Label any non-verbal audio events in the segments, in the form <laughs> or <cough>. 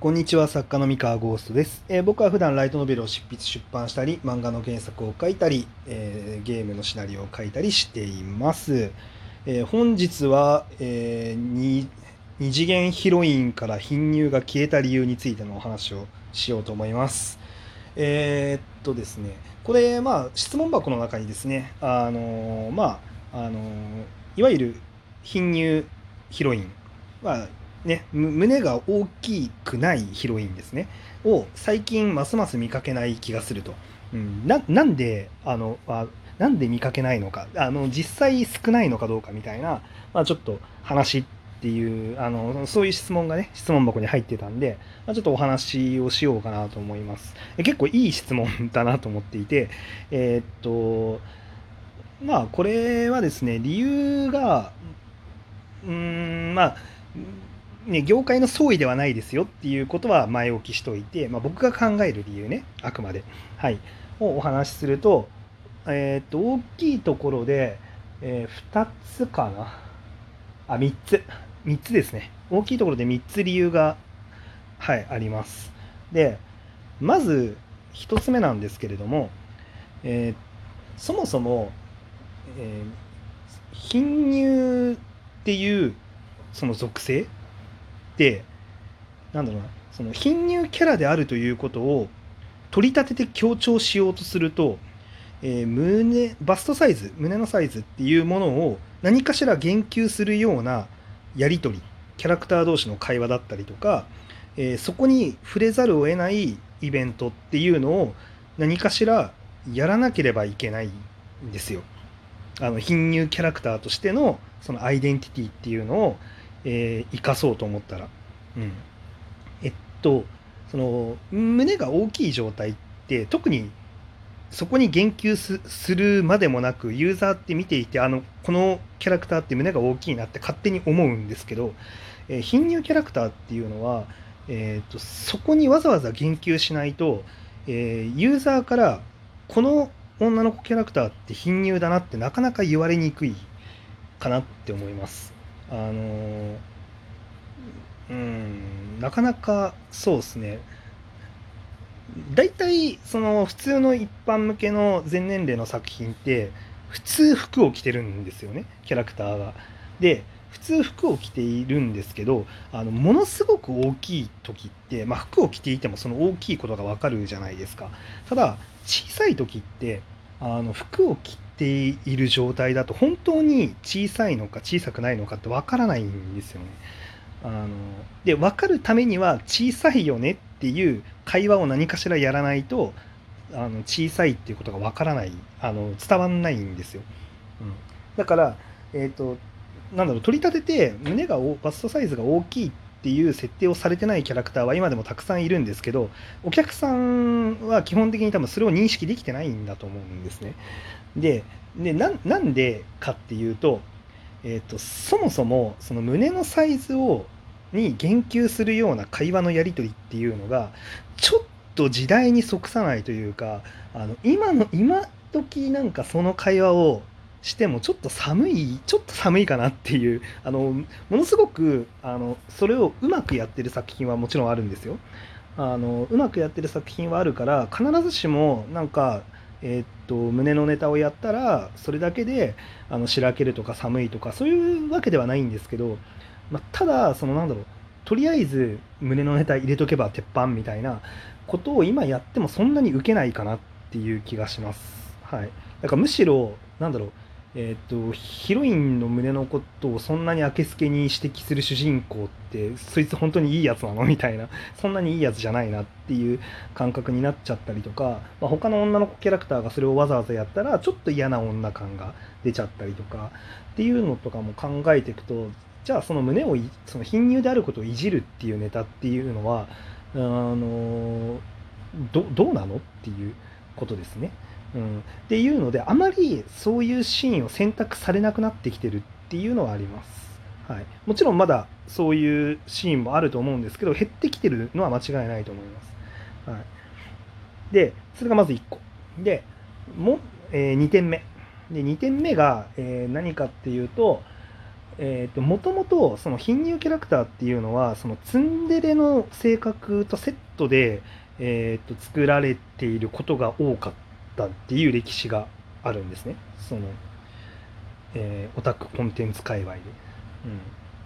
こんにちは作家の三河ゴーストです、えー僕は普段ライトノベルを執筆出版したり漫画の原作を書いたり、えーゲームのシナリオを書いたりしています、えー本日は、えーに二次元ヒロインから貧乳が消えた理由についてのお話をしようと思います。えーっとですねこれまあ質問箱の中にですねあのまああのいわゆる貧乳ヒロインはね、胸が大きくないヒロインですね。を最近ますます見かけない気がすると、うん、ななんであのあなんで見かけないのか。あの実際少ないのかどうかみたいな、まあ、ちょっと話っていうあのそういう質問がね質問箱に入ってたんで、まあ、ちょっとお話をしようかなと思います。結構いい質問だなと思っていてえーっとまあこれはですね理由がうーんまあね、業界の総意ではないですよっていうことは前置きしといて、まあ、僕が考える理由ねあくまで、はい、をお話しすると,、えーっと大きいところで、え2つかな。あ3つ。3つですね。大きいところで3つ理由が、はい、あります。でまず1つ目なんですけれども、えーそもそも、えー貧乳っていうその属性ってなんだろうなその貧乳キャラであるということを取り立てて強調しようとすると、えー胸バストサイズ胸のサイズっていうものを何かしら言及するようなやり取りキャラクター同士の会話だったりとか、えーそこに触れざるを得ないイベントっていうのを何かしらやらなければいけないんですよ。あの貧乳キャラクターとしてのそのアイデンティティっていうのを、えー生かそうと思ったら、うん、えっとその胸が大きい状態って特にそこに言及すするまでもなくユーザーって見ていてあのこのキャラクターって胸が大きいなって勝手に思うんですけど、えー貧乳キャラクターっていうのは、えー、とそこにわざわざ言及しないと、えーユーザーからこの女の子キャラクターって貧乳だなってなかなか言われにくいかなって思います。あのうんなかなかそうですね大体その普通の一般向けの全年齢の作品って普通服を着てるんですよねキャラクターが。で普通服を着ているんですけどあのものすごく大きい時って、まあ、服を着ていてもその大きいことがわかるじゃないですか。ただ小さい時ってあの服を着ている状態だと本当に小さいのか小さくないのかってわからないんですよね。あので分かるためには小さいよねっていう会話を何かしらやらないとあの小さいっていうことが分からないあの伝わんないんですよ。うん、だから、えー、となんだろう取り立てて胸がバストサイズが大きいってていう設定をされてないキャラクターは今でもたくさんいるんですけどお客さんは基本的に多分それを認識できてないんだと思うんですね。ででなんなんでかっていうと,、えー、とそもそもその胸のサイズをに言及するような会話のやり取りっていうのがちょっと時代に即さないというかあの今の今時なんかその会話をしてもちょっと寒いちょっと寒いかなっていうあのものすごくあのそれをうまくやってる作品はもちろんあるんですよ。あのうまくやってる作品はあるから必ずしもなんかえーっと胸のネタをやったらそれだけであのしらけるとか寒いとかそういうわけではないんですけど、まあ、ただそのなんだろうとりあえず胸のネタ入れとけば鉄板みたいなことを今やってもそんなに受けないかなっていう気がします。はい、だからむしろなんだろうえー、とヒロインの胸のことをそんなにあけすけに指摘する主人公ってそいつ本当にいいやつなの？みたいな。そんなにいいやつじゃないなっていう感覚になっちゃったりとか、まあ、他の女の子キャラクターがそれをわざわざやったらちょっと嫌な女感が出ちゃったりとかっていうのとかも考えていくとじゃあその胸をその貧乳であることをいじるっていうネタっていうのはあのどうなの？っていうことですね。うん、っていうのであまりそういうシーンを選択されなくなってきてるっていうのはあります、はい、もちろんまだそういうシーンもあると思うんですけど減ってきてるのは間違いないと思います、はい、でそれがまず1個。でも、え2点目。で2点目が、えー何かっていうとえーと、もともとその貧乳キャラクターっていうのはそのツンデレの性格とセットで、えーと、作られていることが多かった。ったっていう歴史があるんですねその、えー、オタクコンテンツ界隈で。うん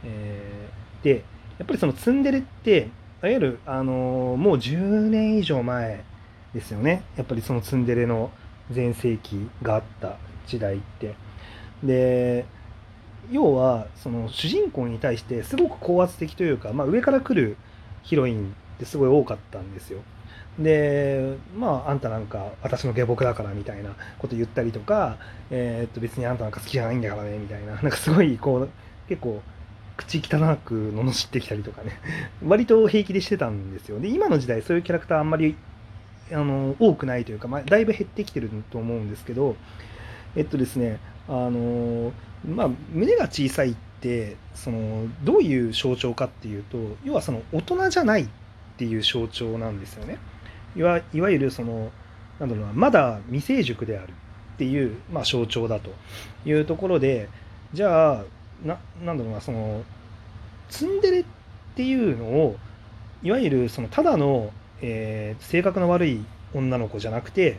えー、でやっぱりそのツンデレっていわゆる、あのー、もう10年以上前ですよねやっぱりそのツンデレの全盛期があった時代って。で要はその主人公に対してすごく高圧的というか、まあ、上から来るヒロインってすごい多かったんですよ。でまああんたなんか私の下僕だからみたいなこと言ったりとか、えー、っと別にあんたなんか好きじゃないんだからねみたいな。なんかすごいこう結構口汚く罵ってきたりとかね。<laughs> 割と平気でしてたんですよ。で今の時代そういうキャラクターあんまりあの多くないというか、まあ、だいぶ減ってきてると思うんですけどえっとですねあのまあ、胸が小さいってそのどういう象徴かっていうと要はその大人じゃないっていう象徴なんですよね。いわいわゆるそのなんだろうなまだ未成熟であるっていう、まあ、象徴だというところでじゃあななんだろうなそのツンデレっていうのをいわゆるそのただの、えー、性格の悪い女の子じゃなくて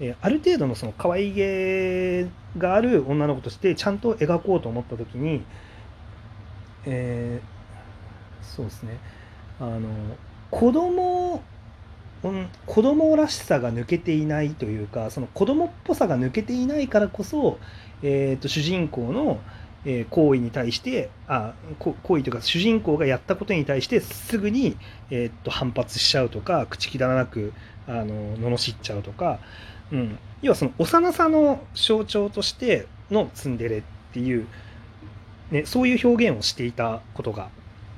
えある程度のその可愛げがある女の子としてちゃんと描こうと思った時に、えー、そうですねあの子供子供らしさが抜けていないというかその子供っぽさが抜けていないからこそ、えーと、主人公の、えー、行為に対してあ行為というか主人公がやったことに対してすぐに、えーと反発しちゃうとか口汚なくあの罵っちゃうとかうん、要はその幼さの象徴としてのツンデレっていう、ね、そういう表現をしていたことが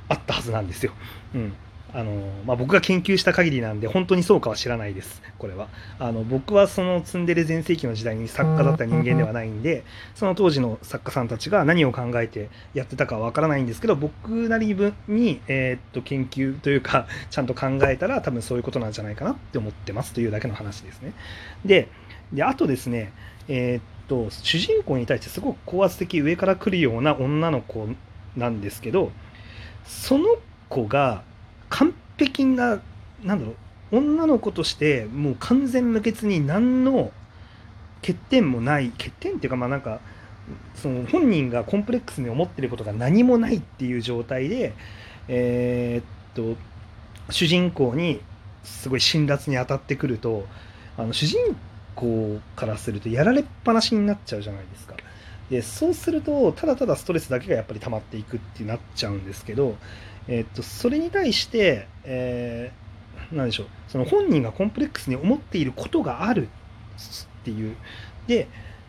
あったはずなんですよ。うん。あのまあ、僕が研究した限りなんで本当にそうかは知らないです。これは。あの僕はそのツンデレ全盛期の時代に作家だった人間ではないんでその当時の作家さんたちが何を考えてやってたかはわからないんですけど僕なりに、えー、っと研究というか <laughs> ちゃんと考えたら多分そういうことなんじゃないかなって思ってますというだけの話ですね。でであとですねえー、っと主人公に対してすごく高圧的上から来るような女の子なんですけどその子が璧ななんだろう女の子としてもう完全無欠に何の欠点もない欠点っていうかまあなんかその本人がコンプレックスに思ってることが何もないっていう状態でえー、っと主人公にすごい辛辣に当たってくるとあの主人公からするとやられっぱなしになっちゃうじゃないですか。でそうするとただただストレスだけがやっぱり溜まっていくってなっちゃうんですけどえっと、それに対して、えー、なんでしょう、その本人がコンプレックスに思っていることがあるっていう。で、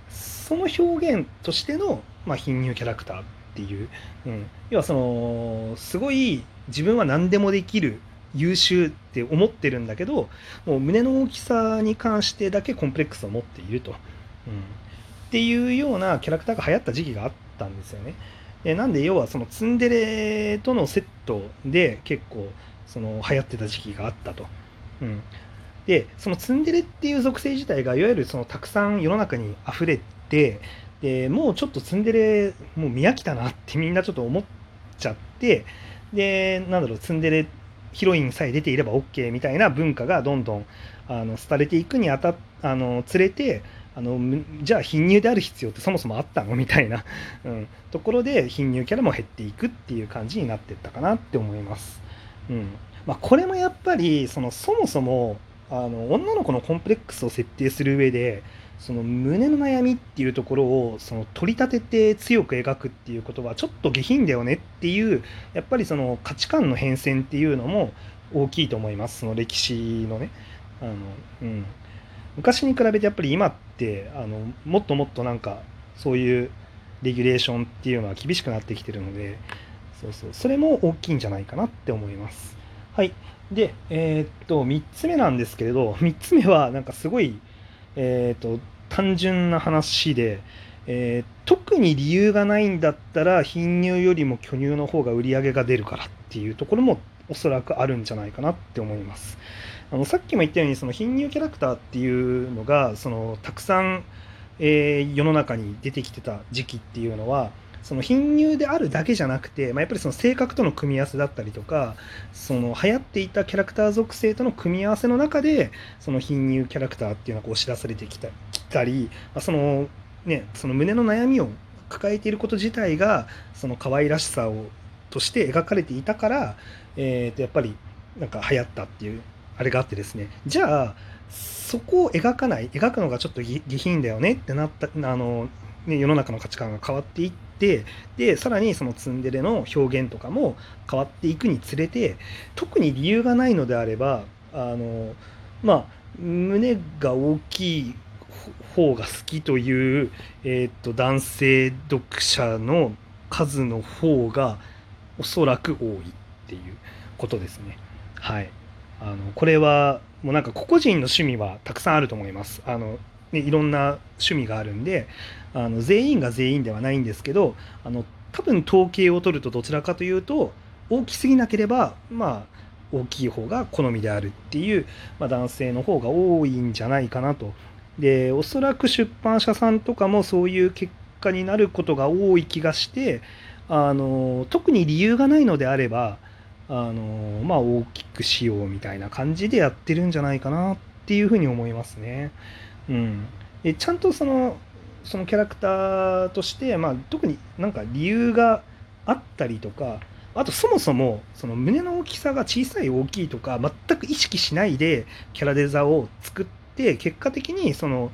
その表現としての、まあ、貧乳キャラクターっていう、うん、要はその、すごい自分は何でもできる、優秀って思ってるんだけど、もう胸の大きさに関してだけコンプレックスを持っていると。うん、っていうようなキャラクターが流行った時期があったんですよね。えなんで要はそのツンデレとのセットで結構その流行ってた時期があったと。うん、でそのツンデレっていう属性自体がいわゆるそのたくさん世の中に溢れてでもうちょっとツンデレもう見飽きたなってみんなちょっと思っちゃってでなんだろうツンデレヒロインさえ出ていれば OK みたいな文化がどんどんあの廃れていくにあたあのつれてあのじゃあ貧乳である必要ってそもそもあったの？みたいな、<laughs> うん、ところで貧乳キャラも減っていくっていう感じになってったかなって思います。うん。まあ、これもやっぱりそのそもそもあの女の子のコンプレックスを設定する上でその胸の悩みっていうところをその取り立てて強く描くっていうことはちょっと下品だよねっていうやっぱりその価値観の変遷っていうのも大きいと思います。その歴史のね。あのうん。昔に比べてやっぱり今ってあのもっともっとなんかそういうレギュレーションっていうのは厳しくなってきてるのでそうそうそれも大きいんじゃないかなって思います。はい。で、えー、っと、3つ目なんですけれど、<laughs> 3つ目はなんかすごい、えー、っと、単純な話で、えー、特に理由がないんだったら貧乳よりも巨乳の方が売り上げが出るからっていうところもおそらくあるんじゃないかなって思います。あのさっきも言ったようにその貧乳キャラクターっていうのがそのたくさん、えー、世の中に出てきてた時期っていうのはその貧乳であるだけじゃなくて、まあ、やっぱりその性格との組み合わせだったりとかその流行っていたキャラクター属性との組み合わせの中でその貧乳キャラクターっていうのが押し出されてきたきたり、まあ、そのねその胸の悩みを抱えていること自体がその可愛らしさをとして描かれていたから、えー、とやっぱりなんか流行ったっていうあれがあってですね。じゃあそこを描かない描くのがちょっと下品だよねってなったあの、ね、世の中の価値観が変わっていってでさらにそのツンデレの表現とかも変わっていくにつれて特に理由がないのであればあのまあ胸が大きい方が好きという、えー、と男性読者の数の方がおそらく多いっていうことですね。はい。あのこれはもうなんか個々人の趣味はたくさんあると思います。あのね、いろんな趣味があるんであの全員が全員ではないんですけどあの多分統計を取るとどちらかというと大きすぎなければまあ大きい方が好みであるっていう、まあ、男性の方が多いんじゃないかなとでおそらく出版社さんとかもそういう結果になることが多い気がしてあの特に理由がないのであればあのまあ大きくしようみたいな感じでやってるんじゃないかなっていうふうに思いますね。うん、でちゃんとそのそのキャラクターとして、まあ、特になんか理由があったりとかあとそもそもその胸の大きさが小さい大きいとか全く意識しないでキャラデザを作って結果的にその、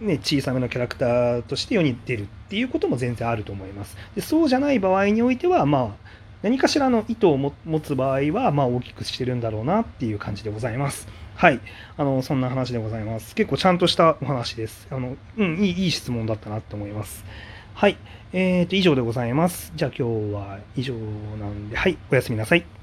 ね、小さめのキャラクターとして世に出るっていうことも全然あると思います。でそうじゃない場合においてはまあ何かしらの意図を持つ場合は、まあ、大きくしてるんだろうなっていう感じでございます。はい。あの、そんな話でございます。結構ちゃんとしたお話です。あの、うん、いい、いい質問だったなと思います。はい。えーと、以上でございます。じゃあ今日は以上なんで、はい。おやすみなさい。